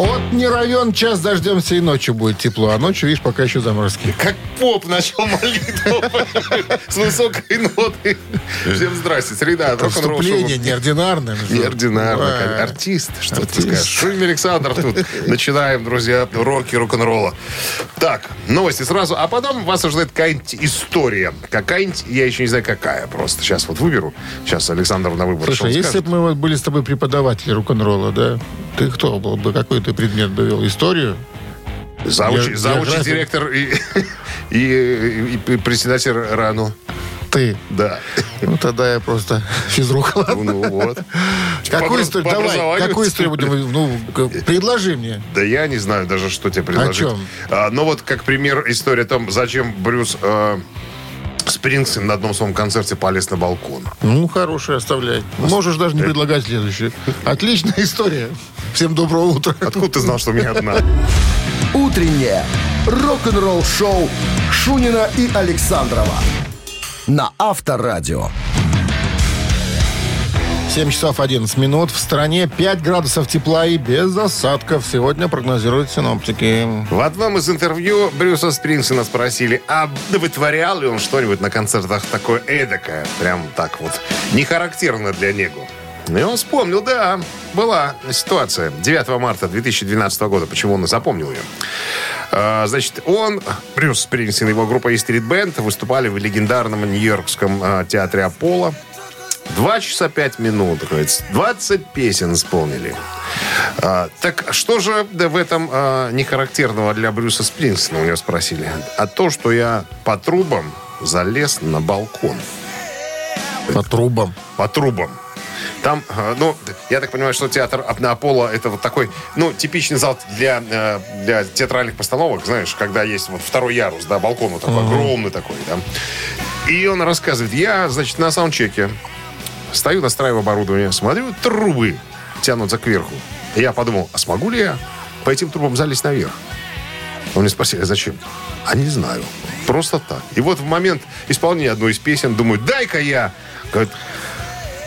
Вот не равен час дождемся и ночью будет тепло, а ночью, видишь, пока еще заморозки. Как поп начал молитву с высокой ноты. Всем здрасте. Среда. Вступление неординарное. Неординарно. Ой. как Артист. Что ты скажешь? Шунин Александр тут. Начинаем, друзья, роки рок-н-ролла. Так, новости сразу. А потом вас ожидает какая-нибудь история. Какая-нибудь, я еще не знаю, какая просто. Сейчас вот выберу. Сейчас Александр на выбор. Слушай, если бы мы были с тобой преподаватели рок-н-ролла, да, ты кто был бы? Какой ты предмет бы вел? Историю? Заучи, Ге- заучи география. директор и, и, и- и председатель РАНу. Ты. Да. Ну, тогда я просто физрук. ладно. Ну вот. Какую историю? Давай, какую историю будем... Ну, предложи мне. Да я не знаю даже, что тебе предложить. чем? А, ну вот, как пример, история о том, зачем Брюс э, Спрингстин на одном своем концерте полез на балкон. Ну, хорошая, оставляй. Можешь даже не предлагать следующее. Отличная история. Всем доброго утра. Откуда ты знал, что у меня одна? «Утреннее рок-н-ролл-шоу» Шунина и Александрова на Авторадио. 7 часов 11 минут. В стране 5 градусов тепла и без осадков. Сегодня прогнозируют синоптики. В одном из интервью Брюса Спрингстина спросили, а вытворял ли он что-нибудь на концертах такое эдакое, прям так вот, не характерно для него. И он вспомнил, да, была ситуация 9 марта 2012 года. Почему он и запомнил ее? А, Значит, он, Брюс Спрингстин и его группа E Street Band выступали в легендарном нью-йоркском а, театре Аполло. Два часа пять минут, говорится. 20 песен исполнили. А, так что же в этом а, не характерного для Брюса Спрингстина, у него спросили? А то, что я по трубам залез на балкон. По трубам. По трубам. Там, а, ну, я так понимаю, что театр Аполло это вот такой, ну, типичный зал для, э, для театральных постановок, знаешь, когда есть вот второй ярус, да, балкон вот такой, огромный такой, да. И он рассказывает, я, значит, на саундчеке стою, настраиваю оборудование, смотрю, трубы тянутся кверху. И я подумал, а смогу ли я по этим трубам залезть наверх? Он мне спросили, а зачем? А не знаю. Просто так. И вот в момент исполнения одной из песен думаю, дай-ка я говорит,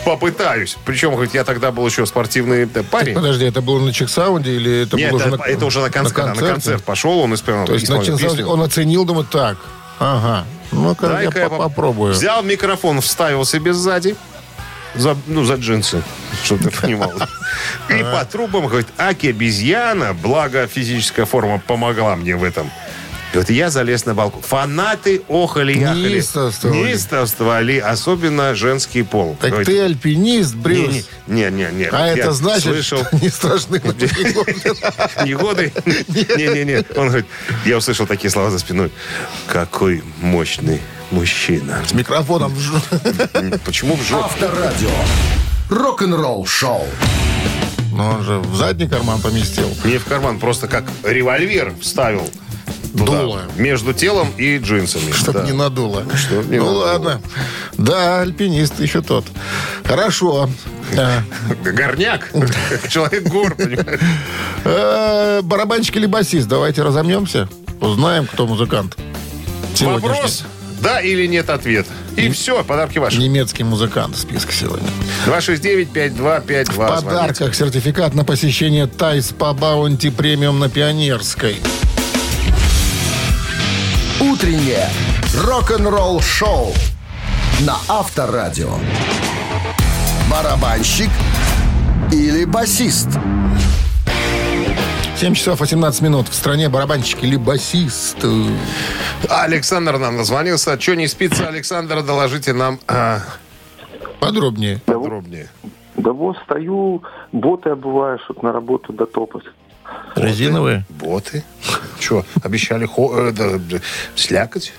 попытаюсь. Причем, говорит, я тогда был еще спортивный э, парень. Подожди, это было на чексаунде или это Нет, было уже на это уже на концерт, на, концерте? концерт пошел, он исполнил, То есть на чексаунде он оценил, думает, так, ага, ну-ка я, Дай-ка я по- поп- попробую. Взял микрофон, вставил себе сзади. За, ну, за джинсы, чтобы ты понимал. И по трубам, говорит, аки обезьяна, благо физическая форма помогла мне в этом. Говорит, я залез на балкон. Фанаты охали яхали. Неистовствовали. Неистовствовали, особенно женский пол. Так ты альпинист, Брюс. Не, не, не, не. а я это значит, Слышал, что не страшны на Негоды? Не-не-не. Он говорит, я услышал такие слова за спиной. Какой мощный мужчина. С микрофоном. Почему в жопу? Авторадио. Рок-н-ролл-шоу. Но он же в задний карман поместил. Не в карман, просто как револьвер вставил. туда, Дуло. Между телом и джинсами. Чтобы Да. не надуло. Чтоб не ну надуло. ладно. Да, альпинист еще тот. Хорошо. А, Горняк. Человек гор, понимаешь? э, Барабанщик или басист? Давайте разомнемся. Узнаем, кто музыкант. Сегодняшний. Вопрос. Да или нет ответ. И все, подарки ваши. Немецкий музыкант в списке сегодня. 269-5252. В подарках сертификат на посещение Тайс по Баунти премиум на Пионерской. Утреннее рок-н-ролл-шоу на Авторадио. Барабанщик или басист? 7 часов 18 минут. В стране барабанщик или басист. Александр нам назвонился. Что не спится, Александр, доложите нам а, Подробнее. подробнее. Да вот стою, боты обуваю, чтобы на работу дотопать. Резиновые? Боты. Что, обещали хо- э, да, да, слякоть?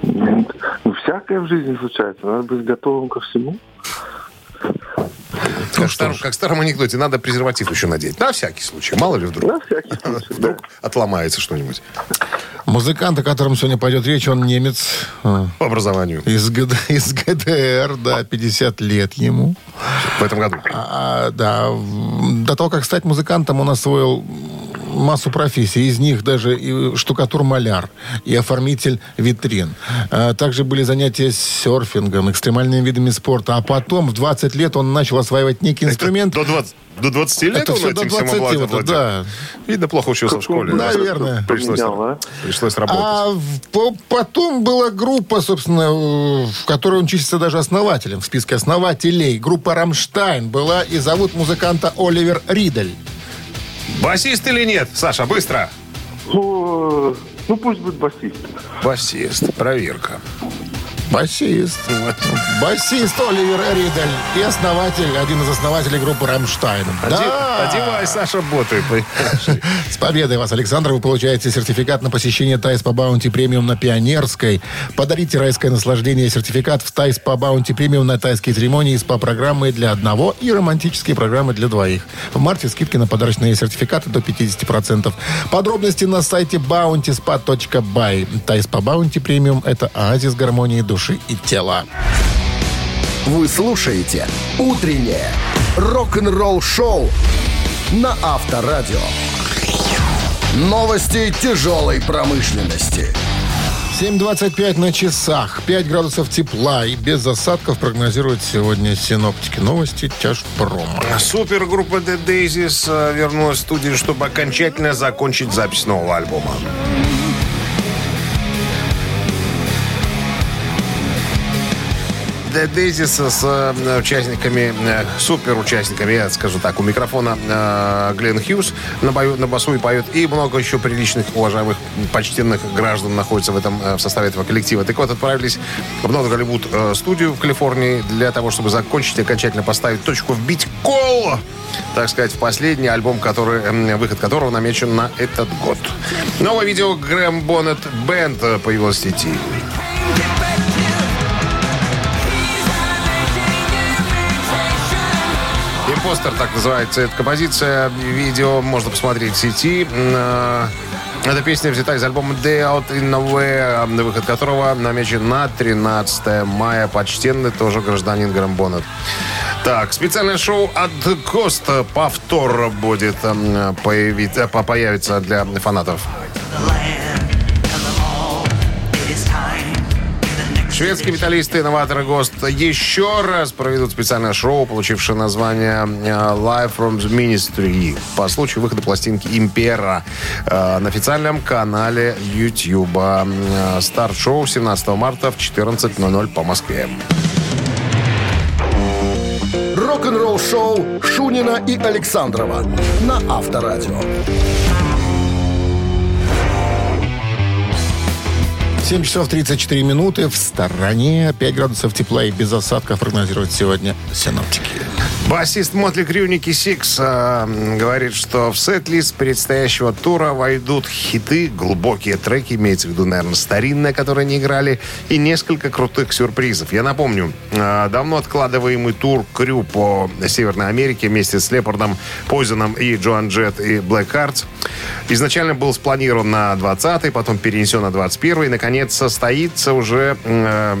Ну, всякое в жизни случается. Надо быть готовым ко всему. Как, в старом, как в старом анекдоте, надо презерватив еще надеть. На всякий случай, мало ли вдруг. На всякий случай, да. Вдруг отломается что-нибудь Музыкант, о котором сегодня пойдет речь, он немец. э, по образованию Из, ГД из ГДР, да, 50 лет ему. в этом году. А, да, в- до того, как стать музыкантом, он освоил массу профессий. Из них даже и штукатур-маляр, и оформитель витрин. А также были занятия серфингом, экстремальными видами спорта. А потом, в 20 лет, он начал осваивать некий инструмент. До 20, до 20 лет Это он все этим до всем 20, овладел, вот, владел? да. Видно, плохо учился в школе. да? Наверное. Пришлось, Поменял, а? пришлось работать. А потом была группа, собственно, э, в которой он числится даже основателем в списке основателей. Группа «Рамштайн» была и зовут музыканта Оливер Ридель. Басист или нет? Саша, быстро. Ну, ну пусть будет басист. Басист. Проверка. Басист. Басист Оливер Ридель и основатель, один из основателей группы «Рамштайн». Да! Одевай, Саша, боты. С победой вас, Александр! Вы получаете сертификат на посещение Тай-спа Баунти Премиум на Пионерской. Подарите райское наслаждение сертификат в Тай-спа Баунти Премиум на тайские церемонии спа-программы для одного и романтические программы для двоих. В марте скидки на подарочные сертификаты до 50%. Подробности на сайте bountyspa.by. Тайс по Баунти Премиум – это оазис гармонии души и тела. Вы слушаете «Утреннее рок-н-ролл-шоу» на Авторадио. Новости тяжелой промышленности. 7.25 на часах. 5 градусов тепла и без осадков прогнозируют сегодня синоптики. Новости тяжпрома. Супергруппа The Daisies э, вернулась в студию, чтобы окончательно закончить запись нового альбома. Daisies с э, участниками, э, супер участниками, я скажу так, у микрофона э, Глен Хьюз на, бою, на басу и поет, и много еще приличных, уважаемых, почтенных граждан находится в этом в составе этого коллектива. Так вот, отправились в Нот Голливуд э, студию в Калифорнии для того, чтобы закончить и окончательно поставить точку, вбить кол, так сказать, в последний альбом, который, выход которого намечен на этот год. Новое видео Грэм Боннет Бенд появилось в сети. Импостер, так называется эта композиция. Видео можно посмотреть в сети. Э, Эта песня взята из альбома Day Out in Nowhere, выход которого намечен на 13 мая. Почтенный тоже гражданин Грамбонет. Так, специальное шоу от Коста повтор будет э, появить, э, по- появится для фанатов. Шведские металлисты и новаторы ГОСТ еще раз проведут специальное шоу, получившее название э, Live from the Ministry по случаю выхода пластинки Импера э, на официальном канале YouTube. Э, Старт шоу 17 марта в 14.00 по Москве. Рок-н-ролл-шоу Шунина и Александрова на Авторадио. 7 часов 34 минуты. В стороне 5 градусов тепла и без осадков прогнозируют сегодня синоптики. Басист Mötley Crüe Сикс э, говорит, что в сет-лист предстоящего тура войдут хиты, глубокие треки, имеется в виду, наверное, старинные, которые не играли, и несколько крутых сюрпризов. Я напомню, э, давно откладываемый тур Крю по Северной Америке вместе с Лепардом, Пойзоном и Джоан Джет и Black Hearts изначально был спланирован на 20-й, потом перенесен на 21-й, и, наконец, состоится уже э,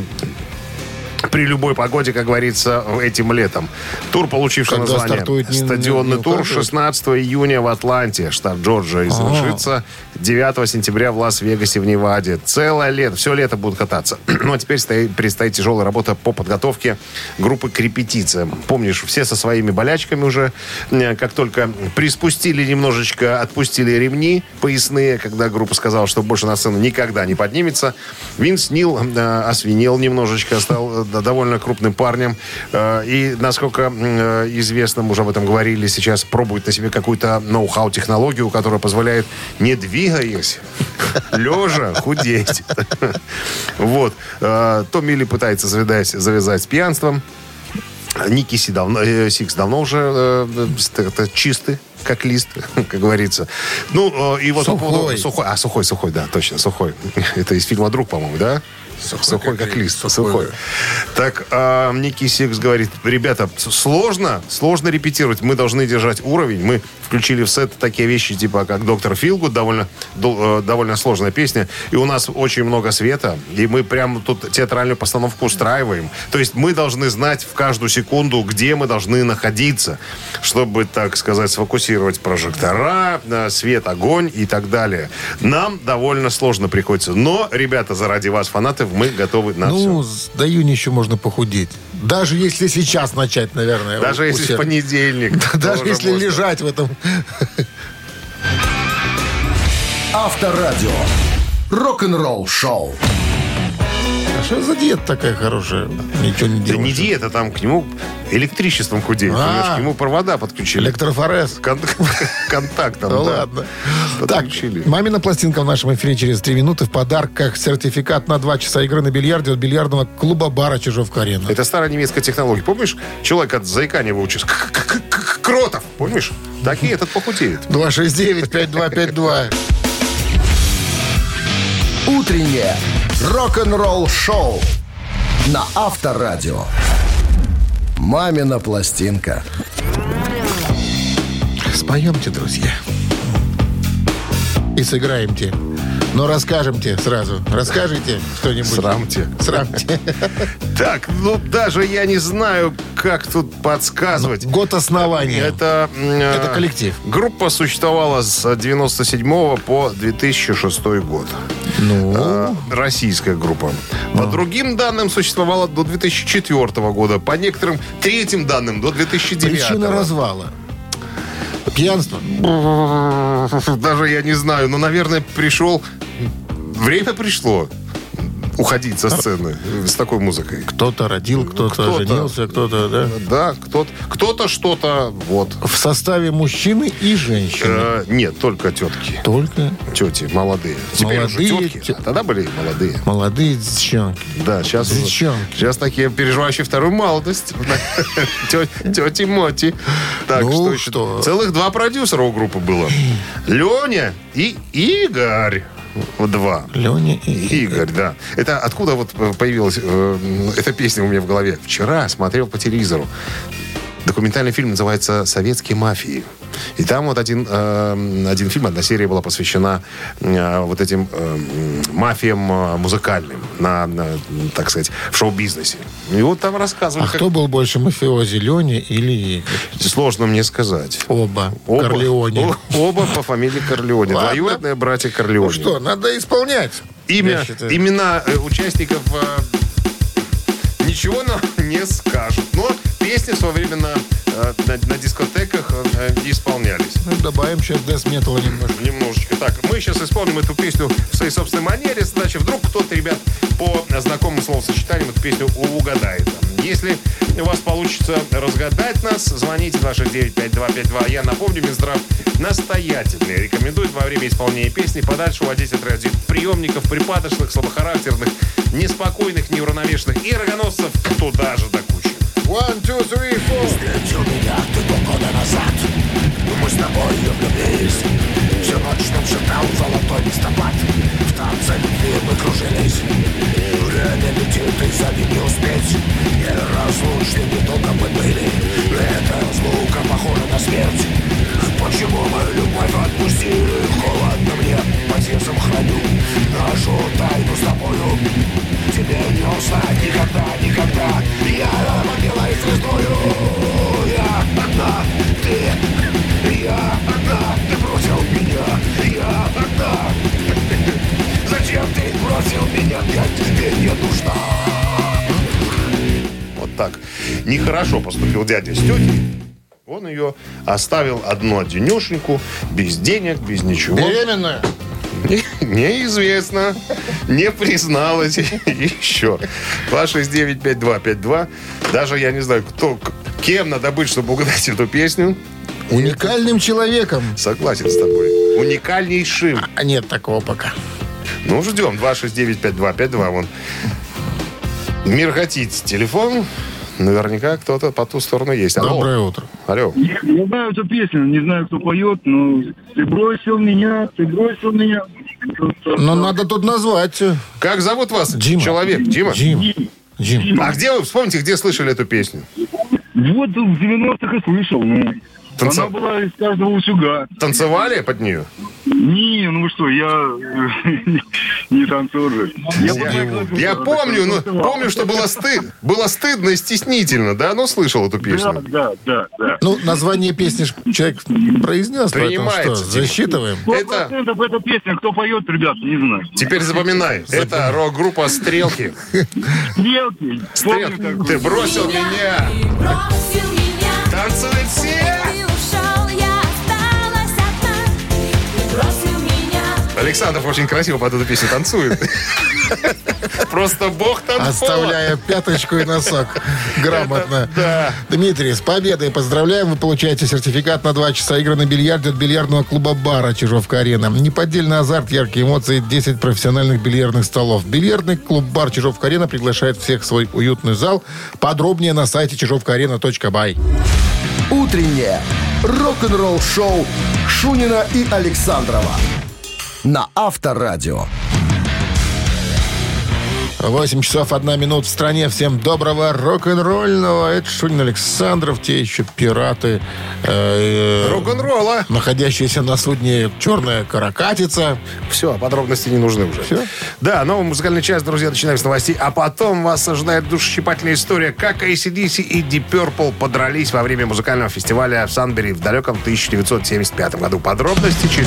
при любой погоде, как говорится, этим летом. Тур, получивший Когда название не- «Стадионный не тур» указывает? 16 июня в Атланте, штат Джорджия, и завершится 9 сентября в Лас-Вегасе в Неваде. Целое лето, все лето будут кататься. Ну, а теперь стоит, предстоит тяжелая работа по подготовке группы к репетициям. Помнишь, все со своими болячками уже, э, как только приспустили немножечко, отпустили ремни поясные, когда группа сказала, что больше на сцену никогда не поднимется, Винс Нил э, освинел немножечко, стал э, довольно крупным парнем. Э, и, насколько э, известно, мы уже об этом говорили, сейчас пробует на себе какую-то ноу-хау технологию, которая позволяет, не двигаясь, лежа, худеть. Вот. Э, Томми Ли пытается завязать, с пьянством. Ники Си давно, э, Сикс давно уже э, э, чистый, как лист, как говорится. Ну, э, и вот по поводу- Сухой. сухой. А, сухой, сухой, да, точно, сухой. Это из фильма «Друг», по-моему, да? Сухой, как, лист, сухой. Так, а, Ники Сикс говорит, ребята, сложно, сложно репетировать. Мы должны держать уровень. Мы включили в сет такие вещи, типа как «Dr. Feelgood», довольно, дол- э, довольно сложная песня. И у нас очень много света. И мы прямо тут театральную постановку устраиваем. То есть мы должны знать в каждую секунду, где мы должны находиться, чтобы, так сказать, сфокусироваться монтировать прожектора, э, свет, огонь и так далее. Нам довольно сложно приходится. Но, ребята, заради вас, фанатов, мы готовы на Ну, все. с- до июня еще можно похудеть. Даже если сейчас начать, наверное. Даже если в усердно. понедельник. Даже если можно. лежать в этом. Авторадио. Рок-н-ролл шоу. А что за диета такая хорошая? Ничего не Да делаешь. не диета, там к нему электричеством худеет. А. понимаешь, К нему провода подключили. Электрофорез. Кон- Контактом, Да да. ладно. Так, Подключили. мамина пластинка в нашем эфире через три минуты. В подарках сертификат на два часа игры на бильярде от бильярдного клуба бара Чижовка-Арена. Это старая немецкая технология. Помнишь, человек от заикания выучился? Кротов, помнишь? Так и этот похудеет. 269-5252. Утреннее рок-н-ролл шоу на Авторадио. Мамина пластинка. Споемте, друзья. И сыграемте. Но расскажемте сразу. Расскажите что-нибудь. Срамте. Срамте. Так, ну даже я не знаю, как тут подсказывать. Год основания. Это, Это коллектив. Группа существовала с 97 по 2006 год. Ну, Э, Российская группа. По другим данным существовала до 2004 года. По некоторым третьим данным до 2009. причина развала. Пьянство. Даже я не знаю, но, наверное, пришел... Время пришло уходить со сцены с такой музыкой. Кто-то родил, кто-то, Кто-то. женился, кто-то, да. Да, кто-то, кто-то что-то, вот. В составе мужчины и женщины. Э, нет, только тетки. Только Тети, молодые. Теперь Молодые уже тетки. те- А тогда были молодые. молодые девчонки. Да, сейчас, Девчонки. сейчас такие переживающие вторую молодость. Тети Моти. Так, Ну, что еще? что? Целых два продюсера у группы было. Леня и Игорь. Два. Леня и Игорь, да. Это откуда вот э, появилась э, эта песня у меня в голове? Вчера смотрел по телевизору. Документальный фильм называется «Советские мафии». И там вот один, э, один фильм, одна серия была посвящена э, вот этим э, мафиям э, музыкальным, на, на, так сказать, в шоу-бизнесе. И вот там рассказывали, А как- кто был больше мафиози, Леня или Игорь? Сложно мне сказать. Оба. Оба, Корлеоне. о- оба по фамилии Корлеоне. Ладно. Двоюродные братья Корлеоне. Ну что, надо исполнять. Имя, имена э, участников э, ничего нам не скажут. Но песни в свое время на, э, на, на дискотеках э, исполнялись. Ну, добавим сейчас Death Metal немножко. Немножечко. Так, мы сейчас исполним эту песню в своей собственной манере. Значит, вдруг кто-то, ребят, по знакомым словосочетаниям эту песню угадает. Если у вас получится разгадать нас, звоните 269-5252. Я напомню, Минздрав настоятельно рекомендует во время исполнения песни подальше уводить от радиоприемников припадочных, слабохарактерных, неспокойных, неуравновешенных и рогоносцев туда же до кучи. One, two, three, four. Встретил меня ты полгода назад Мы с тобой влюбились Всю ночь нам шептал золотой листопад В танце любви мы кружились Время летит и за ним не успеть Неразлучны недолго мы были Эта разлука похожа на смерть Почему мы любовь отпустили? Холодно мне по сердцем храню. Нашу тайну с тобою. Тебе не узнать никогда, никогда. Я могила звездою. Я одна, ты Я одна, ты бросил меня. Я одна. Зачем ты бросил меня? Я тебе не нужна Вот так. Нехорошо поступил дядя с тетей. Он ее оставил одну одинешеньку, без денег, без ничего. Беременная? Не- Неизвестно. Не призналась еще. 269-5252. Даже я не знаю, кто, кем надо быть, чтобы угадать эту песню. Уникальным человеком. Согласен с тобой. Уникальнейшим. А нет такого пока. Ну, ждем. 269-5252. Вон. Мирготит телефон. Наверняка кто-то по ту сторону есть. Алло. Доброе утро. Алло. Я я знаю эту песню, не знаю, кто поет, но ты бросил меня, ты бросил меня. Но надо тут назвать. Как зовут вас? Дима. Человек. Дима? Дим. Дим. А где вы, вспомните, где слышали эту песню? Вот в 90-х и слышал, ну. Танцев- Она была из каждого утюга. Танцевали под нее? Не, ну вы что, я э, не танцор же. Я Я, пока- я помню, ну, помню, что было, стыд, было стыдно и стеснительно, да? Ну, слышал эту песню. да, да, да. Ну, название песни человек произнес, поэтому что, Принимается, засчитываем. Это- эта песня, кто поет, ребят, не знаю. Теперь запоминай. Это рок-группа «Стрелки». Стрелки. Стрелки. Ты бросил меня. Бросил меня, Танцуют все. Александров очень красиво под эту песню танцует. Просто бог танцпола. Оставляя пяточку и носок. Грамотно. да. Дмитрий, с победой поздравляем. Вы получаете сертификат на 2 часа игры на бильярде от бильярдного клуба «Бара» Чижовка-Арена. Неподдельный азарт, яркие эмоции, 10 профессиональных бильярдных столов. Бильярдный клуб «Бар» Чижовка-Арена приглашает всех в свой уютный зал. Подробнее на сайте чижовкаарена.бай. Утреннее рок-н-ролл-шоу Шунина и Александрова на Авторадио. 8 часов 1 минут в стране. Всем доброго рок-н-ролльного. Это Шунин Александров, те еще пираты. э, э, Рок-н-ролла. находящиеся на судне «Черная каракатица». Все, подробности не нужны уже. Всё? Да, новый музыкальный час, друзья, начинаем с новостей. А потом вас ожидает душесчипательная история, как ACDC и Deep Purple подрались во время музыкального фестиваля в Санбери в далеком 1975 году. Подробности через...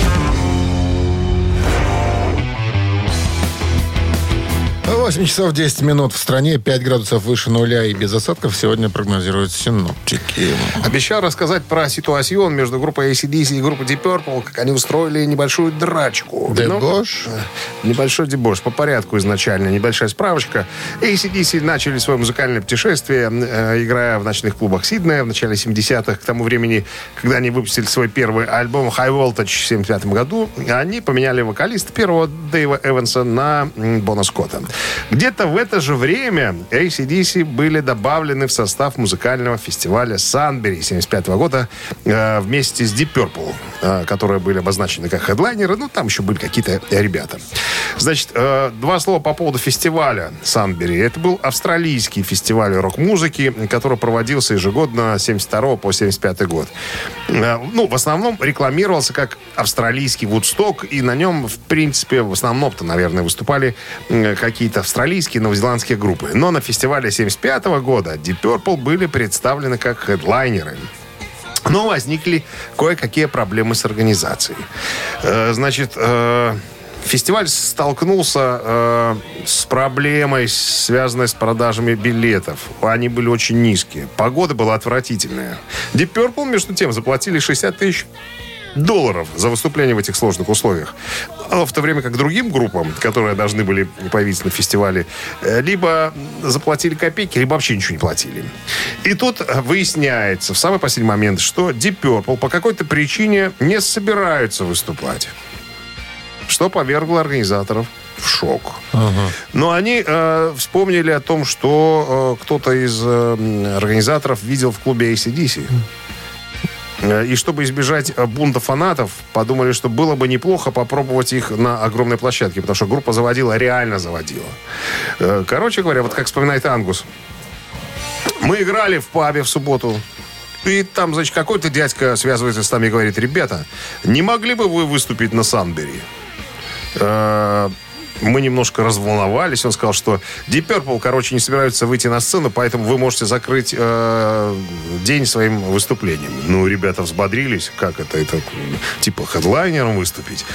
8 часов 10 минут в стране, 5 градусов выше нуля и без осадков сегодня прогнозируют синоптики. Обещал рассказать про ситуацию между группой ACDC и группой Deep Purple, как они устроили небольшую драчку. Ну, Дебош? Небольшой дебош. По порядку изначально. Небольшая справочка. ACDC начали свое музыкальное путешествие, э, играя в ночных клубах Сиднея в начале 70-х. К тому времени, когда они выпустили свой первый альбом High Voltage в 75 году, они поменяли вокалиста первого Дэйва Эванса на Бона Скотта. Где-то в это же время ACDC были добавлены в состав музыкального фестиваля Санбери 75 года э, вместе с Deep Purple, э, которые были обозначены как хедлайнеры. Ну, там еще были какие-то ребята. Значит, э, два слова по поводу фестиваля Санбери. Это был австралийский фестиваль рок-музыки, который проводился ежегодно с 72 по 75 год. Э, ну, в основном рекламировался как австралийский Вудсток, и на нем, в принципе, в основном-то, наверное, выступали э, какие-то австралийские, новозеландские группы. Но на фестивале 75 года Deep Purple были представлены как хедлайнеры. Но возникли кое-какие проблемы с организацией. Э, Значит, э, фестиваль столкнулся э, с проблемой, связанной с продажами билетов. Они были очень низкие. Погода была отвратительная. Deep Purple, между тем, заплатили 60 тысяч долларов за выступление в этих сложных условиях. А В то время как другим группам, которые должны были появиться на фестивале, э, либо заплатили копейки, либо вообще ничего не платили. И тут э, выясняется в самый последний момент, что Deep Purple по какой-то причине не собираются выступать. Что повергло организаторов в шок. Но они э, вспомнили о том, что э, кто-то из э, организаторов видел в клубе ACDC. Э, И чтобы избежать э, бунта фанатов, подумали, что было бы неплохо попробовать их на огромной площадке, потому что группа заводила, реально заводила. Э, Короче говоря, вот как вспоминает Ангус. Мы играли в пабе в субботу. И там, значит, какой-то дядька связывается с нами и говорит, ребята, не могли бы вы выступить на Санбери? Мы немножко разволновались. Он сказал, что Deep Purple, короче, не собираются выйти на сцену, поэтому вы можете закрыть э, день своим выступлением. Ну, ребята взбодрились. Как это? Это типа хедлайнером выступить.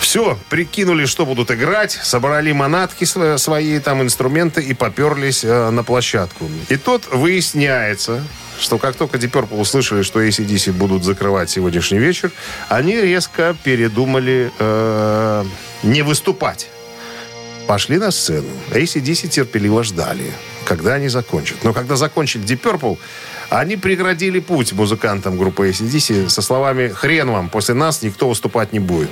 Все, прикинули, что будут играть, собрали манатки сво- свои, там, инструменты и поперлись э, на площадку. И тут выясняется, что как только Deep Purple услышали, что ACDC будут закрывать сегодняшний вечер, они резко передумали э, не выступать. Пошли на сцену. ACDC терпеливо ждали, когда они закончат. Но когда закончили Deep Purple, они преградили путь музыкантам группы ACDC со словами «Хрен вам, после нас никто выступать не будет».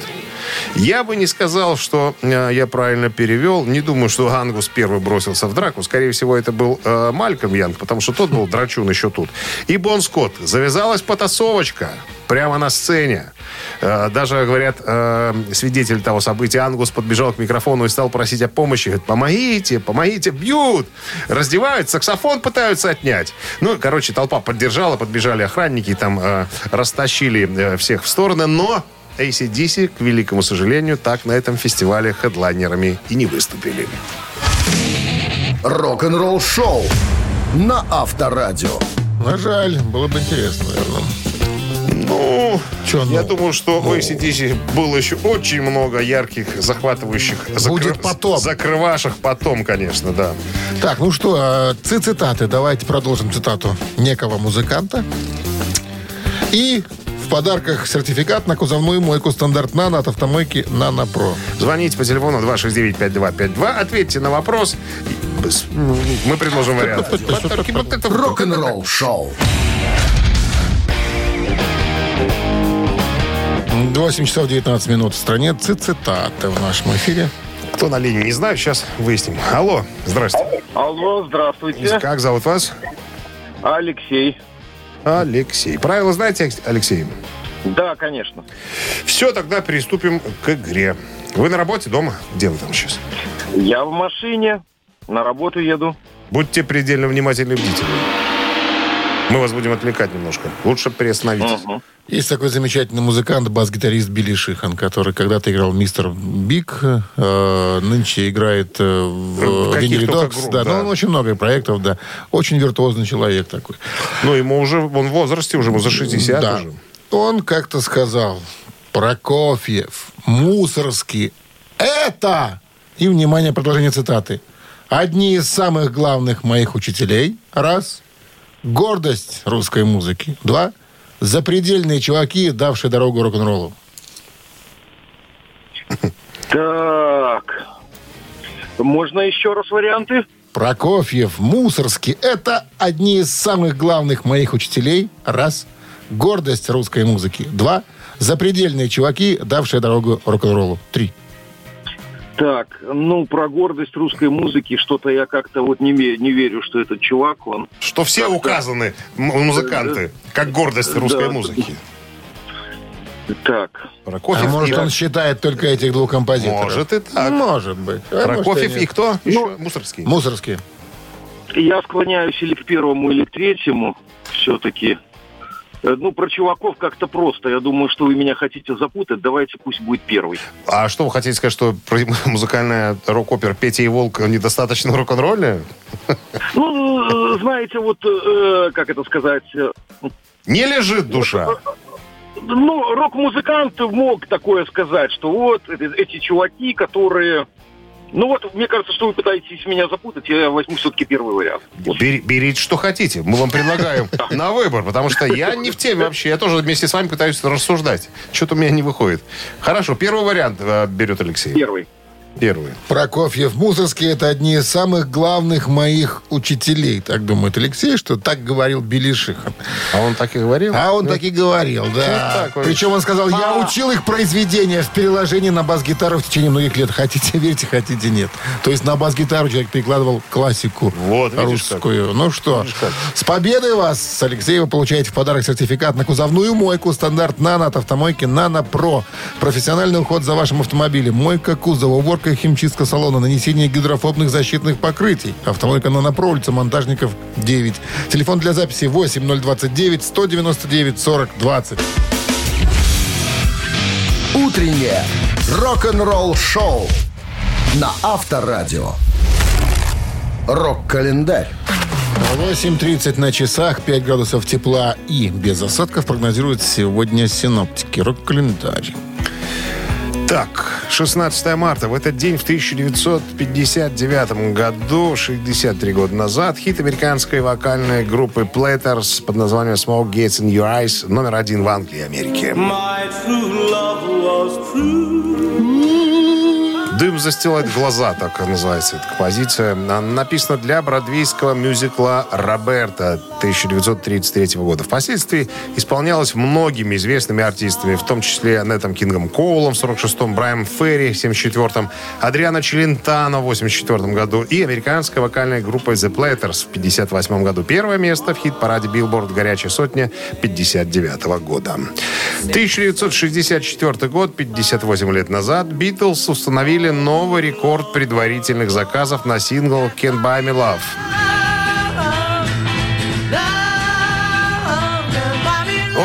Я бы не сказал, что э, я правильно перевел. Не думаю, что Ангус первый бросился в драку. Скорее всего, это был э, Мальком Янг, потому что тот был драчун еще тут. И Бон Скотт. Завязалась потасовочка. Прямо на сцене. Э, Даже, говорят, э, свидетель того события Ангус подбежал к микрофону и стал просить о помощи. Говорит, помогите, помогите, бьют. Раздевают, саксофон пытаются отнять. Ну, короче, толпа поддержала, подбежали охранники, там э, растащили э, всех в стороны, но ACDC, к великому сожалению, так на этом фестивале хедлайнерами и не выступили. Рок-н-ролл шоу на Авторадио. Ну, жаль, было бы интересно, наверное. Ну, Чё, ну? я думаю, что у ACDC было еще очень много ярких, захватывающих Будет потом. закрывашек потом, конечно, да. Так, ну что, ци- цитаты. Давайте продолжим цитату некого музыканта. И в подарках сертификат на кузовную мойку стандарт «Нано» от автомойки «Нано Про». Звоните по телефону 269-5252, ответьте на вопрос. Мы предложим вариант. Рок-н-ролл шоу. 8 часов 19 минут в стране. Ци- Цитаты в нашем эфире. Кто на линии, не знаю, сейчас выясним. Алло, здрасте. Алло, здравствуйте. Как зовут вас? Алексей. Алексей. Правила знаете, Алексей? Да, конечно. Все, тогда приступим к игре. Вы на работе, дома? Где вы там сейчас? Я в машине, на работу еду. Будьте предельно внимательны и бдительны. Мы вас будем отвлекать немножко. Лучше приостановитесь. Есть такой замечательный музыкант, бас-гитарист Билли Шихан, который когда-то играл Мистер Биг, э, нынче играет э, в каких Винили Докс. Да, да. ну, он очень много проектов, да. Очень виртуозный человек такой. Ну, ему уже, он в возрасте уже, ему за 60 Да. уже. Он как-то сказал, Прокофьев, Мусорский, это, и, внимание, продолжение цитаты, одни из самых главных моих учителей, раз, гордость русской музыки, два, запредельные чуваки, давшие дорогу рок-н-роллу. Так. Можно еще раз варианты? Прокофьев, Мусорский – это одни из самых главных моих учителей. Раз. Гордость русской музыки. Два. Запредельные чуваки, давшие дорогу рок-н-роллу. Три. Так, ну, про гордость русской музыки что-то я как-то вот не, не верю, что этот чувак, он... Что все указаны, музыканты, как гордость русской Да. музыки. Так, Прокофьев А может, и... он считает только этих двух композиторов? Может и так. Может быть. А может, Прокофьев нет. и кто? Еще Мусорский. Мусорский. я склоняюсь или к первому, или к третьему все-таки. Э, Ну, про чуваков как-то просто. Я думаю, что вы меня хотите запутать. Давайте пусть будет первый. А что вы хотите сказать, что музыкальная рок-опера «Петя и Волк» недостаточно рок-н-ролльная? Ну, э, знаете, вот, э, как это сказать... Не лежит душа. Ну, рок-музыкант мог такое сказать, что вот эти чуваки, которые... Ну вот, мне кажется, что вы пытаетесь меня запутать, я возьму все-таки первый вариант. Бери- берите, что хотите. Мы вам предлагаем на выбор, потому что я не в теме вообще. Я тоже вместе с вами пытаюсь рассуждать. Что-то у меня не выходит. Хорошо, первый вариант э, берет Алексей. Первый. Первый. Прокофьев, Мусорский – это одни из самых главных моих учителей. Так думает Алексей, что так говорил Билли Шихан. А он так и говорил? А он так и говорил, да. вот. Причем он сказал, я учил их произведения в переложении на бас-гитару в течение многих лет. Хотите верьте, хотите нет. То есть на бас-гитару человек перекладывал классику Вот, русскую. Ну что, с победой вас, с Алексеем, вы получаете в подарок сертификат на кузовную мойку стандарт «Нано» от автомойки «Нано Про». Профессиональный уход за вашим автомобилем. Мойка кузова, уборка и химчистка салона, нанесение гидрофобных защитных покрытий. Автомойка «Нано Про», улица Монтажников, 9. Телефон для записи 8029 199 40 20. Утреннее рок-н-ролл шоу на Авторадио. Рок-календарь. 8.30 на часах, 5 градусов тепла и без осадков прогнозируют сегодня синоптики. Рок-календарь. Так, 16 марта. В этот день, в 1959 году, 63 года назад, хит американской вокальной группы Platters под названием Smoke Gets in Your Eyes номер один в Англии и Америке. «Дым застилает глаза», так называется эта композиция. Она написана для бродвейского мюзикла «Роберта» 1933 года. Впоследствии исполнялась многими известными артистами, в том числе Нетом Кингом Коулом в 46-м, Брайаном Ферри в 74-м, Адриано Челентано в 84 году и американской вокальной группой The Platters в 58 году. Первое место в хит-параде Billboard «Горячая сотня» 59 года. 1964 год, 58 лет назад, Битлз установили новый рекорд предварительных заказов на сингл «Can't Buy Me Love».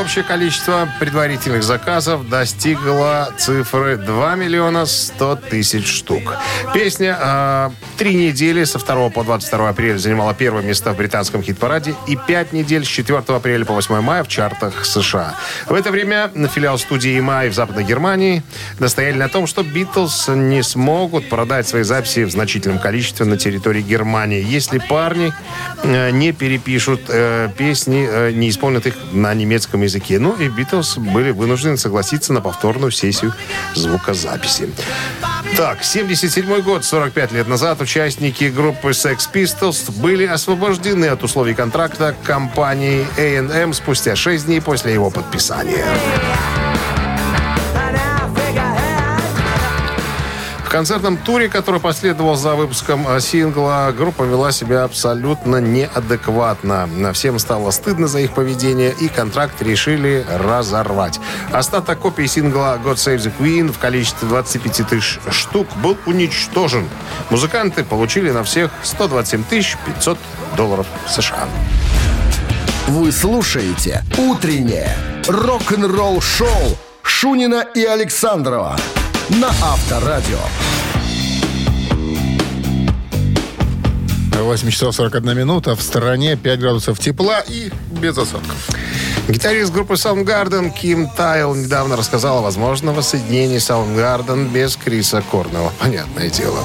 Общее количество предварительных заказов достигло цифры 2 миллиона 100 тысяч штук. Песня э, три недели со 2 по 22 апреля занимала первое место в британском хит-параде и пять недель с 4 апреля по 8 мая в чартах США. В это время филиал студии EMI в Западной Германии настояли на том, что Битлз не смогут продать свои записи в значительном количестве на территории Германии, если парни э, не перепишут э, песни, э, не исполнят их на немецком языке. Ну и Битлз были вынуждены согласиться на повторную сессию звукозаписи. Так, 77 год, 45 лет назад, участники группы Sex Pistols были освобождены от условий контракта компании A&M спустя 6 дней после его подписания. В концертном туре, который последовал за выпуском э, сингла, группа вела себя абсолютно неадекватно. Всем стало стыдно за их поведение, и контракт решили разорвать. Остаток копий сингла God Save the Queen в количестве 25 тысяч штук был уничтожен. Музыканты получили на всех 127 500 долларов США. Вы слушаете «Утреннее рок-н-ролл-шоу» Шунина и Александрова на Авторадио. 8 часов 41 минута. В стороне 5 градусов тепла и без осадков. Гитарист группы Soundgarden Ким Тайл недавно рассказал о возможном воссоединении Soundgarden без Криса Корнелла. Понятное дело.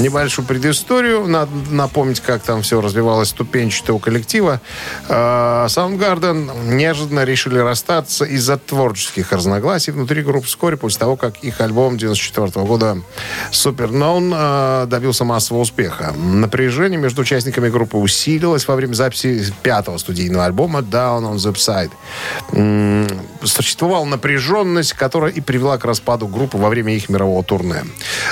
Небольшую предысторию. Надо напомнить, как там все развивалось ступенчато у коллектива. Soundgarden неожиданно решили расстаться из-за творческих разногласий внутри группы вскоре после того, как их альбом 94 года Super Known э, добился массового успеха. Напряжение между участниками группы усилилось во время записи пятого студийного альбома Down on the Upside. Существовала напряженность, которая и привела к распаду группы во время их мирового турне.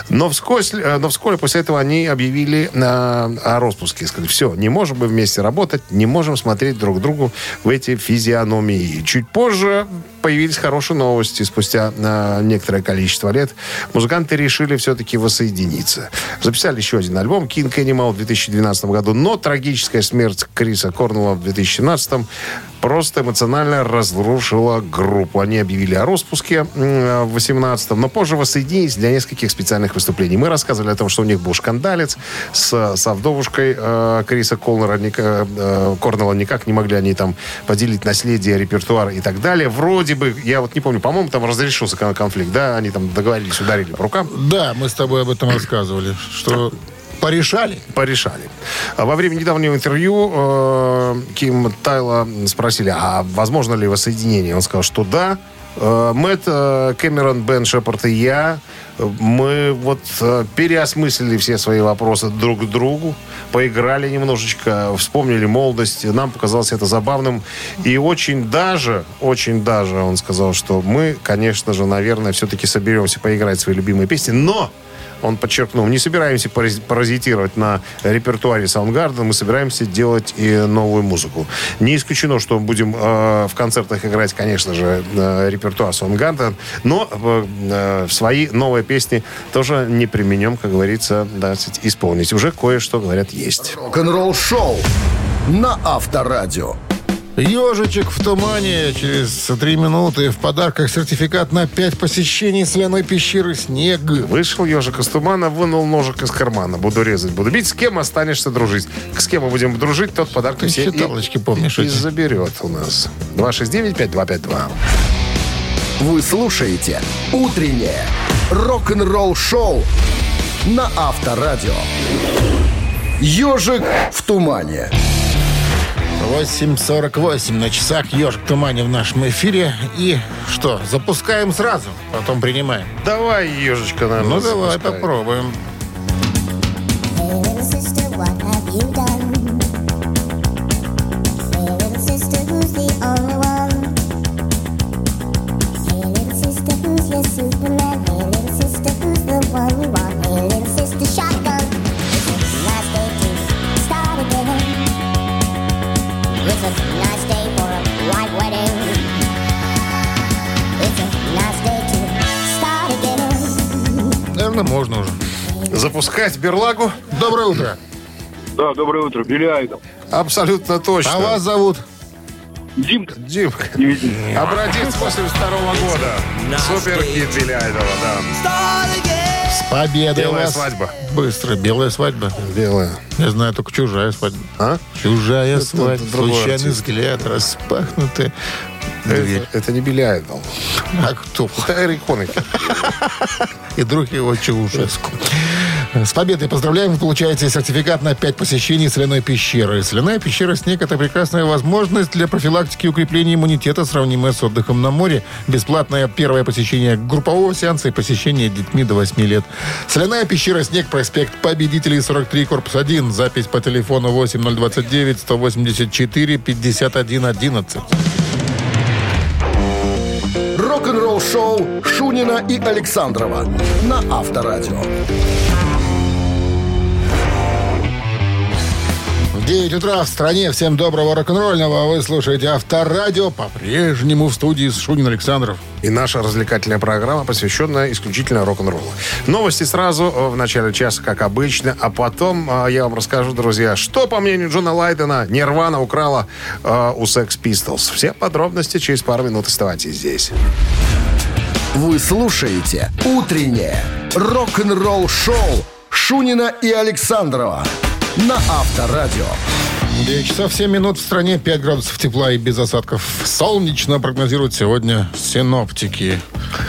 Но вскоре, э, но вскоре после этого они объявили э, о распуске. Сказали, все, не можем мы вместе работать, не можем смотреть друг другу в эти физиономии. Чуть позже появились хорошие новости. Спустя э, некоторое количество лет музыканты решили все-таки воссоединиться. Записали еще один альбом King Animal в 2012 году, но трагическая смерть Криса Корнелла в 2017 просто эмоционально разрушила группу. Они объявили о распуске м, в 18-м, но позже воссоединились для нескольких специальных выступлений. Мы рассказывали о том, что у них был шкандалец с, с вдовушкой э, Криса Колнера, ника- э, Корнелла. Никак не могли они там поделить наследие, репертуар и так далее. Вроде бы, я вот не помню, по-моему, там разрешился кон- конфликт, да? Они там договорились, ударили по рукам. Да, мы с тобой об этом рассказывали, что порешали. порешали. Во время недавнего интервью э, Ким Тайла спросили, а возможно ли воссоединение? Он сказал, что да. Э, Мэтт э, Кэмерон, Бен Шепард и я, мы вот э, переосмыслили все свои вопросы друг к другу, поиграли немножечко, вспомнили молодость. Нам показалось это забавным. И очень даже, очень даже он сказал, что мы, конечно же, наверное, все-таки соберемся поиграть свои любимые песни, но он подчеркнул, не собираемся параз- паразитировать на репертуаре Soundgarden, мы собираемся делать и новую музыку. Не исключено, что будем э, в концертах играть, конечно же, э, репертуар Soundgarden, но э, э, свои новые песни тоже не применем, как говорится, да, исполнить. Уже кое-что, говорят, есть. Рок-н-ролл-шоу на Авторадио. Ежичек в тумане через три минуты. В подарках сертификат на пять посещений соляной пещеры «Снег». Вышел ежик из тумана, вынул ножик из кармана. Буду резать, буду бить. С кем останешься дружить? С кем мы будем дружить, тот подарок Ты все и- считалочки помнишь и эти? заберет у нас. 269-5252. Вы слушаете «Утреннее рок-н-ролл-шоу» на Авторадио. «Ежик в тумане». 8.48 на часах «Ежик тумане» в нашем эфире. И что, запускаем сразу, потом принимаем. Давай, ежечка, наверное, Ну, давай запускай. попробуем. Запускать берлагу? Доброе утро. Да, доброе утро. Билли Айдол. Абсолютно точно. А вас зовут? Димка. Димка. Видно. Обратец 82 года. Супер хит Билли Айдола, да. С победой Белая вас. свадьба. Быстро. Белая свадьба. Белая. Я знаю только чужая свадьба. А? Чужая свадьба. другой Случайный артист. взгляд, распахнуты дверь. Это, это не Билли Айдол. А кто? Это Эрик. И друг его Чаушеску. С победой поздравляем! Вы получаете сертификат на 5 посещений соляной пещеры. Соляная пещера «Снег» — это прекрасная возможность для профилактики и укрепления иммунитета, сравнимая с отдыхом на море. Бесплатное первое посещение группового сеанса и посещение детьми до 8 лет. Соляная пещера «Снег», проспект Победителей, 43, корпус 1. Запись по телефону 8029 184 51 11. Рок-н-ролл шоу Шунина и Александрова на Авторадио. 9 утра в стране. Всем доброго рок-н-ролльного. Вы слушаете Авторадио. По-прежнему в студии с Шунин Александров. И наша развлекательная программа, посвященная исключительно рок-н-роллу. Новости сразу э, в начале часа, как обычно. А потом э, я вам расскажу, друзья, что, по мнению Джона Лайдена, Нирвана украла э, у Sex Pistols. Все подробности через пару минут. Оставайтесь здесь. Вы слушаете «Утреннее рок-н-ролл-шоу» Шунина и Александрова на Авторадио. 9 часов 7 минут в стране, 5 градусов тепла и без осадков. Солнечно прогнозируют сегодня синоптики.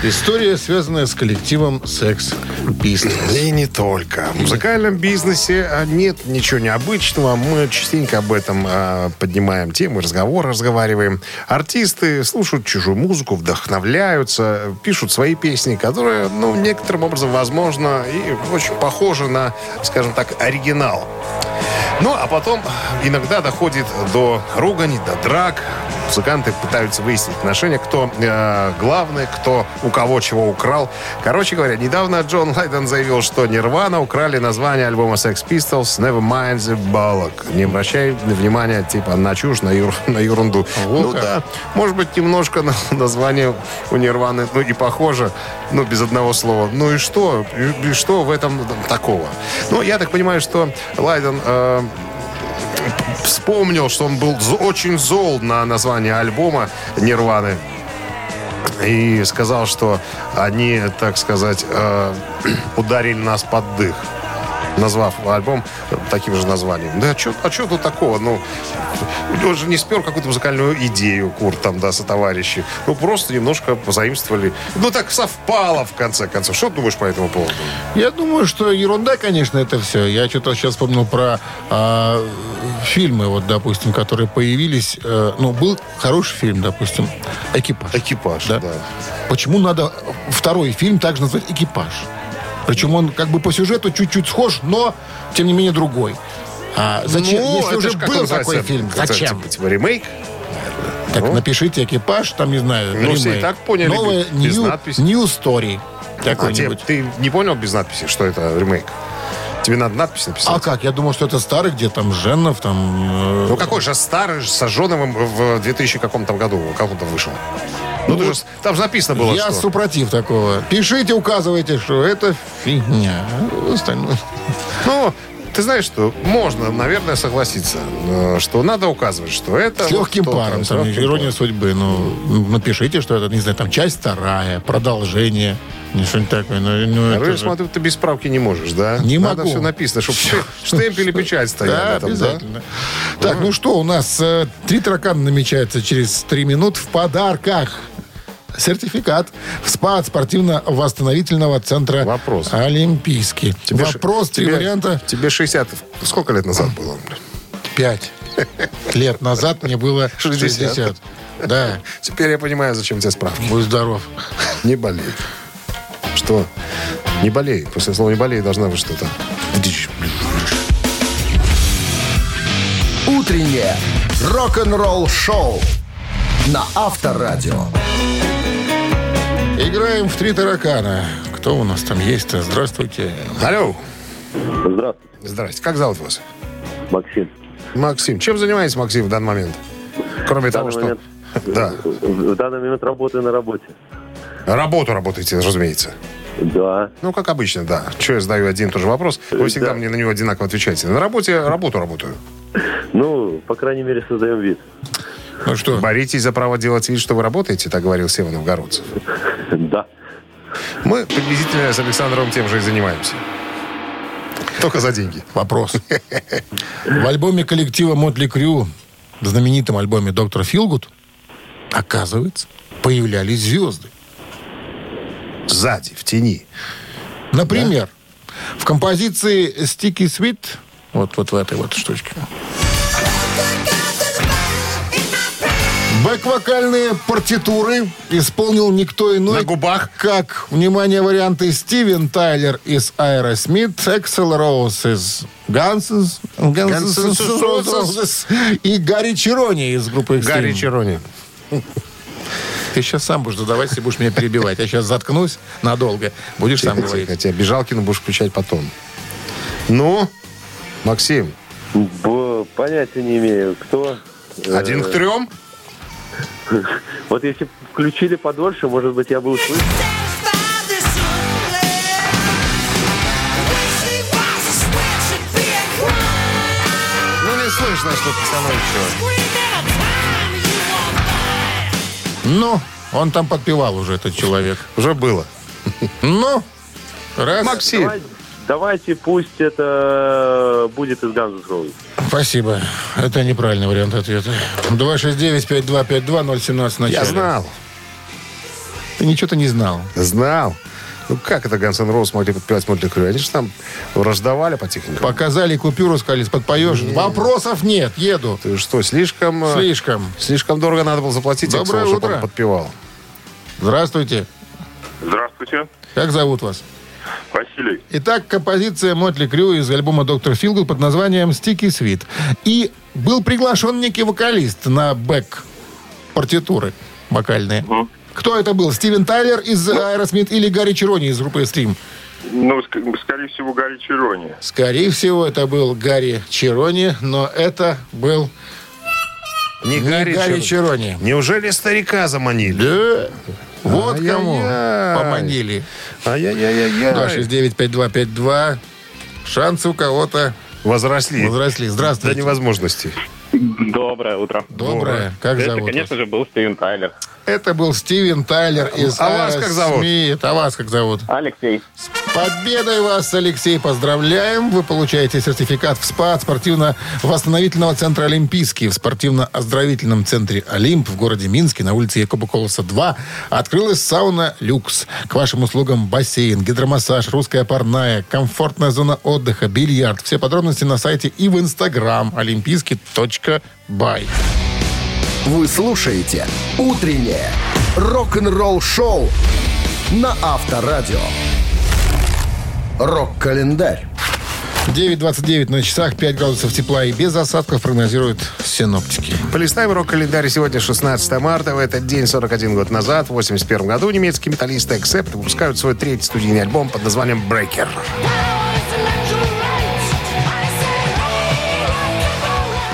История, связанная с коллективом Sex Pistols. И не только. В музыкальном бизнесе а, нет ничего необычного. Мы частенько об этом а, поднимаем темы, разговоры разговариваем. Артисты слушают чужую музыку, вдохновляются, пишут свои песни, которые, ну, некоторым образом, возможно, и очень похожи на, скажем так, оригинал. Ну, а потом иногда доходит до ругани, до драк. Музыканты пытаются выяснить отношения, кто э, главный, кто у кого чего украл. Короче говоря, недавно Джон Лайден заявил, что Нирвана украли название альбома Sex Pistols Never Mind the Bollock. Не обращай внимания, типа, на чушь, на, юр- на ерунду. ну как. да, может быть, немножко на название у Нирваны, ну, и похоже, ну, без одного слова. Ну и что? И, и что в этом такого? Ну, я так понимаю, что Лайден... э, вспомнил, что он был очень зол на название альбома Нирваны. И сказал, что они, так сказать, э, ударили нас под дых назвав альбом таким же названием. Да а что тут такого? Ну, он же не спер какую-то музыкальную идею, Курт, там, да, со товарищи. Ну, просто немножко позаимствовали. Ну, так совпало, в конце концов. Что ты думаешь по этому поводу? Я думаю, что ерунда, конечно, это все. Я что-то сейчас вспомнил про а, фильмы, вот, допустим, которые появились. Э, ну, был хороший фильм, допустим, «Экипаж». Экипаж, Да? да. Почему надо второй фильм также назвать «Экипаж»? Причем он как бы по сюжету чуть-чуть схож, но, тем не менее, другой. А зачем? Ну, Если это уже как был такой фильм, Это зачем? Типа, типа ремейк? Так Ну. напишите «Экипаж», там, не знаю, Ну, все и ремейк. так поняли, Новая без new, надписи. new Story. А тебе- ты не понял без надписи, что это ремейк? Тебе надо надпись написать. А как? Я думал, что это старый, где там Женов, там... э, Ну какой же старый, с Саженовым в 2000 каком-то году, каком-то вышел. Ну, ты же, там же написано было, Я что... супротив такого. Пишите, указывайте, что это фигня. Остальное. Ну, ты знаешь, что можно, наверное, согласиться, э, что надо указывать, что это... С вот легким то-то, паром. Там, легким ирония паром. судьбы. Ну, напишите, что это, не знаю, там часть вторая, продолжение. Не что-нибудь такое. Ну, ну, А это смотрю, ты без справки не можешь, да? Не Надо могу. все написано, чтобы штемпель и печать Да, стояли да? обязательно. Так, ну что, у нас э, три таракана намечается через три минут в подарках. Сертификат в СПА от спортивно-восстановительного центра Вопрос. Олимпийский. Тебе ш- Вопрос, три тебе- варианта. Тебе 60... Сколько лет назад было? Пять лет назад мне было 60. 60. Да, Теперь я понимаю, зачем тебе справки. будь здоров. Не болей. Что? Не болей. После слова не болей должна быть что-то. Утреннее рок-н-ролл-шоу на Авторадио. Играем в три таракана. Кто у нас там есть-то? Здравствуйте. Алло. Здравствуйте, Здрасте. Как зовут вас? Максим. Максим. Чем занимаетесь, Максим, в данный момент? Кроме того, что... момент- Да. В данный момент работаю на работе. Работу работаете, разумеется. Да. Ну, как обычно, да. Че я задаю один и тот же вопрос, вы всегда Да. мне на него одинаково отвечаете. На работе работу работаю. Ну, по крайней мере, создаем вид. Ну что, Боритесь за право делать вид, что вы работаете, так говорил Сева Новгородцев. Да. Мы приблизительно с Александром тем же и занимаемся. Только за деньги. вопрос. В альбоме коллектива Мотли Крю, в знаменитом альбоме Доктор Филгуд, оказывается, появлялись звезды. Сзади, в тени. Например, в композиции Sticky Sweet, вот, вот в этой вот штучке, Бэк-вокальные партитуры исполнил никто иной, На губах. как, внимание, варианты Стивен Тайлер из Aerosmith, Эксел Роуз из Roses и Гарри Чирони из группы Extreme. Гарри Чирони. Ты сейчас сам будешь задавать, если будешь меня перебивать. Я сейчас заткнусь надолго. Будешь сам говорить. Хотя Бежалкину будешь включать потом. Ну, Максим, понятия не имею, кто. Э, один к трем? Вот если включили подольше, может быть, я бы услышал. Ну, не слышно, что пацаны еще. Ну, он там подпевал уже, этот человек. Уже было. Ну, раз. Максим. Давай- давайте пусть это будет из Guns N' Roses. Спасибо. Это неправильный вариант ответа. 269-5252-017 в начале. Я знал. Ты ничего-то не знал. Знал. Ну, как это Guns N' Roses могли подпевать Мотли Крю? Они же там раздавали потихоньку. Показали купюру, сказали, подпоешь. Вопросов нет, еду. Ты что, слишком... э, Слишком. Слишком дорого надо было заплатить, Доброе чтобы утро. он подпевал. Здравствуйте. Здравствуйте. Как зовут вас? Василий. Итак, композиция Мотли Крю из альбома «Доктор Филгл» под названием «Sticky Sweet». И был приглашен некий вокалист на бэк партитуры вокальные. Кто это был? Стивен Тайлер из Aerosmith или Гарри Чирони из группы Stream? Ну, ск- скорее всего, Гарри Чирони. Скорее всего, это был Гарри Чирони, но это был Не не Гарри, Гарри, Чирони. Чирони. Неужели старика заманили? Да. Вот кому Ай-яй-яй. поманили. Ай-яй-яй-яй. 269-5252. Шансы у кого-то Возросли. возросли. До Здравствуйте. невозможности. Доброе утро. Доброе. Как Это, зовут конечно вас? же, был Стивен Тайлер. Это был Стивен Тайлер из А вас как зовут? Aerosmith. А вас как зовут? Алексей. С победой вас, Алексей, поздравляем. Вы получаете сертификат в СПА от спортивно-восстановительного центра «Олимпийский» в спортивно-оздоровительном центре «Олимп» в городе Минске на улице Якоба Колоса 2 открылась сауна «Люкс». К вашим услугам бассейн, гидромассаж, русская парная, комфортная зона отдыха, бильярд. Все подробности на сайте и в инстаграм олимпийский.бай. Вы слушаете «Утреннее рок-н-ролл-шоу» на Авторадио. Рок-календарь. 9.29 на часах, 5 градусов тепла и без осадков прогнозируют синоптики. Полистаем рок-календарь. Сегодня 16 марта. В этот день, 41 год назад, в 81 году, немецкие металлисты Accept выпускают свой третий студийный альбом под названием «Breaker».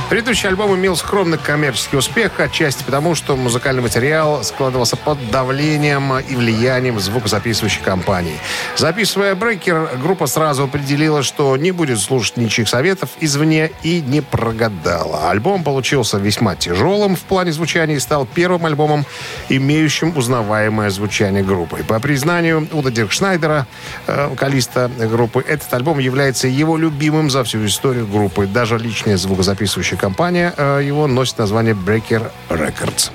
Предыдущий альбом имел скромный коммерческий успех, отчасти потому, что музыкальный материал складывался под давлением и влиянием звукозаписывающей компании. Записывая «Брейкер», группа сразу определила, что не будет слушать ничьих советов извне и не прогадала. Альбом получился весьма тяжелым в плане звучания и стал первым альбомом, имеющим узнаваемое звучание группы. По признанию Уда Диркшнайдера, э, вокалиста группы, этот альбом является его любимым за всю историю группы. Даже личная звукозаписывающая компания э, его носит название Breaker Records.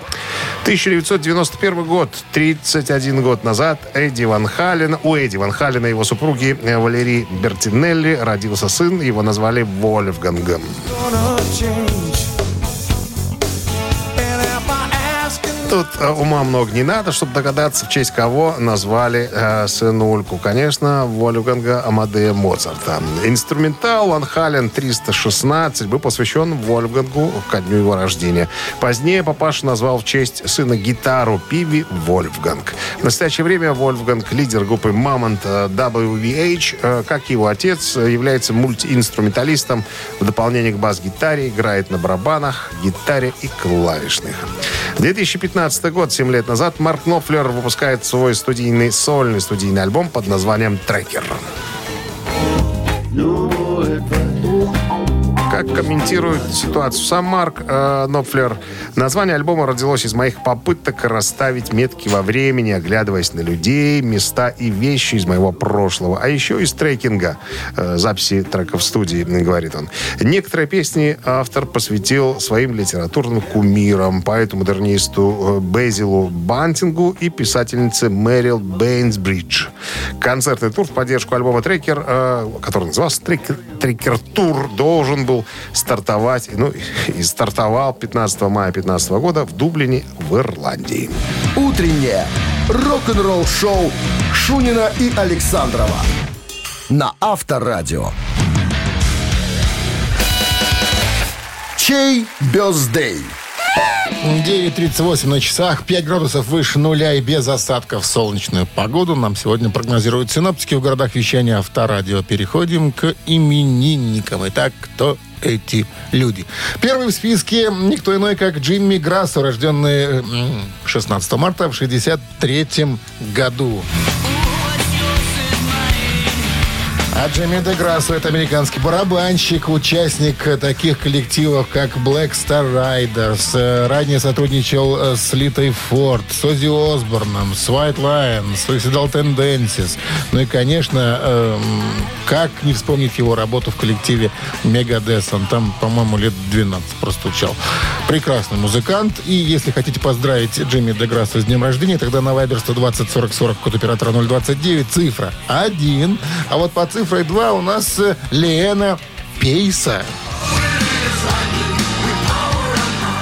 1991 год, 31 год назад, Эдди Ван Хален, у Эдди Ван Халена и его супруги э, Валерии Бертинелли родился сын, его назвали Вольфгангом. Тут э, ума много не надо, чтобы догадаться, в честь кого назвали э, сынульку. Конечно, Вольфганга Амадея Моцарта. Инструментал Ван Хален 316 был посвящен Вольфгангу ко дню его рождения. Позднее папаша назвал в честь сына гитару Пиви Вольфганг. В настоящее время Вольфганг, лидер группы Мамонт э, WVH, э, как и его отец, является мультиинструменталистом. В дополнение к бас-гитаре играет на барабанах, гитаре и клавишных. 2015 год, 7 лет назад, Марк Knopfler выпускает свой студийный, сольный студийный альбом под названием «Трекер». Как комментирует ситуацию сам Марк э, Нопфлер, название альбома родилось из моих попыток расставить метки во времени, оглядываясь на людей, места и вещи из моего прошлого, а еще из трекинга, э, записи треков в студии, говорит он. Некоторые песни автор посвятил своим литературным кумирам, поэту-модернисту э, Безилу Бантингу и писательнице Мэрил Бейнсбридж. Концертный тур в поддержку альбома «Трекер», э, который назывался «Трекер, Трекер Тур», должен был стартовать, ну, и стартовал 15 мая 2015 года в Дублине в Ирландии. Утреннее рок-н-ролл-шоу Шунина и Александрова на Авторадио. Чей бездей? 9.38 на часах, 5 градусов выше нуля и без осадков солнечную погоду нам сегодня прогнозируют синоптики в городах вещания Авторадио. Переходим к именинникам. Итак, кто эти люди? Первый в списке никто иной, как Джимми Грассо, рожденный м, 16 марта в 63 году. А Джимми Деграссо – это американский барабанщик, участник таких коллективов, как Black Star Riders. Ранее сотрудничал э, с Литой Форд, с Оззи Осборном, с White Lion, с Suicidal Tendencies. Ну и, конечно, эм, как не вспомнить его работу в коллективе Megadeth. Он там, по-моему, лет 12 простучал. Прекрасный музыкант. И если хотите поздравить Джимми Деграссо с днем рождения, тогда на Viber 120 40 40 код оператора 029 цифра 1. А вот по цифре 2 у нас э, Лена Пейса.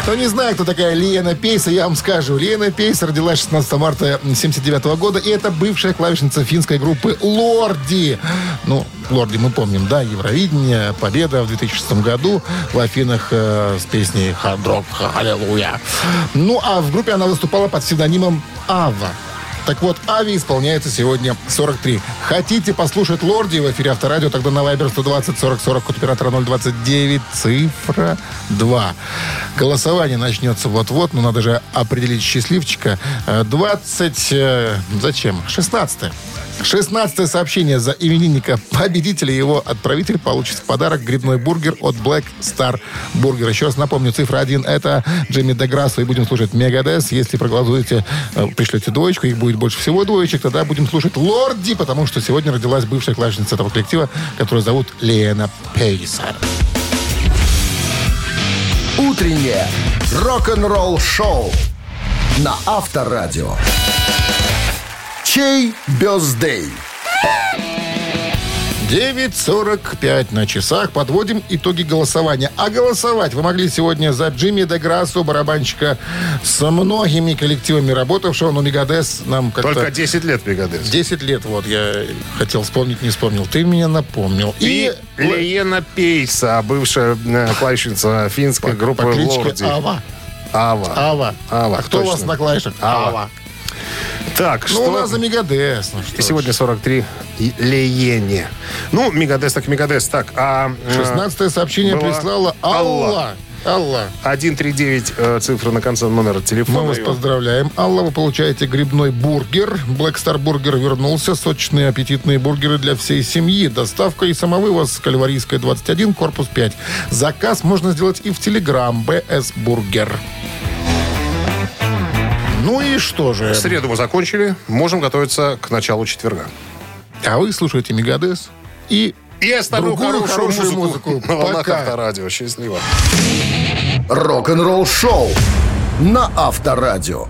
Кто не знает, кто такая Лена Пейса, я вам скажу. Лена Пейса родилась 16 марта 1979 года, и это бывшая клавишница финской группы Лорди. Ну, Лорди мы помним, да, Евровидение, победа в 2006 году в Афинах э, с песней «Hard Rock, Аллилуйя». Ну, а в группе она выступала под псевдонимом Ава. Так вот, Ави исполняется сегодня 43. Хотите послушать Лорди в эфире Авторадио, тогда на Viber 120 40 40 код оператора 029, цифра 2. Голосование начнется вот-вот, но надо же определить счастливчика. Э, 20... э, Зачем? 16 16 сообщение за именинника победителя. Его отправитель получит в подарок грибной бургер от Black Star Burger. Еще раз напомню, цифра 1 это Джимми Деграссо и будем слушать Мегадес. Если проголосуете, э, пришлете двоечку, их будет больше всего двоечек, тогда будем слушать Лорди, потому что сегодня родилась бывшая клавишница этого коллектива, которую зовут Лена Пейсер. Утреннее рок-н-ролл-шоу на Авторадио. Чей бездей? 9.45 на часах. Подводим итоги голосования. А голосовать вы могли сегодня за Джимми Деграссо, барабанщика с многими коллективами работавшего, но Мегадес нам как-то... Только 10 лет Мегадес. 10 лет, вот, я хотел вспомнить, не вспомнил. Ты меня напомнил. И Лена Пейса, бывшая э, клавишница финской по, группы по кличке Лорди. Ава. Ава. Ава. Ава, А кто у вас точно. на клавишах? Ава. Так, Ну, что... у нас за Мегадес. Ну, что. Сегодня 43 и Леене. Ну, Megadeth так Megadeth. Так, а... э, 16 сообщение была прислала Алла. Алла. Алла. 139 э, цифра на конце номера телефона. Мы вас поздравляем. Алла, вы получаете грибной бургер. Black Star Burger вернулся. Сочные аппетитные бургеры для всей семьи. Доставка и самовывоз. Кальварийская, 21, корпус 5. Заказ можно сделать и в Телеграм. BS Burger. Ну и что же? В среду мы закончили. Можем готовиться к началу четверга. А вы слушаете Мегадес и И оставлю хорошую, хорошую музыку, музыку. на волнах Пока. Авторадио. Счастливо. Рок-н-ролл-шоу на Авторадио.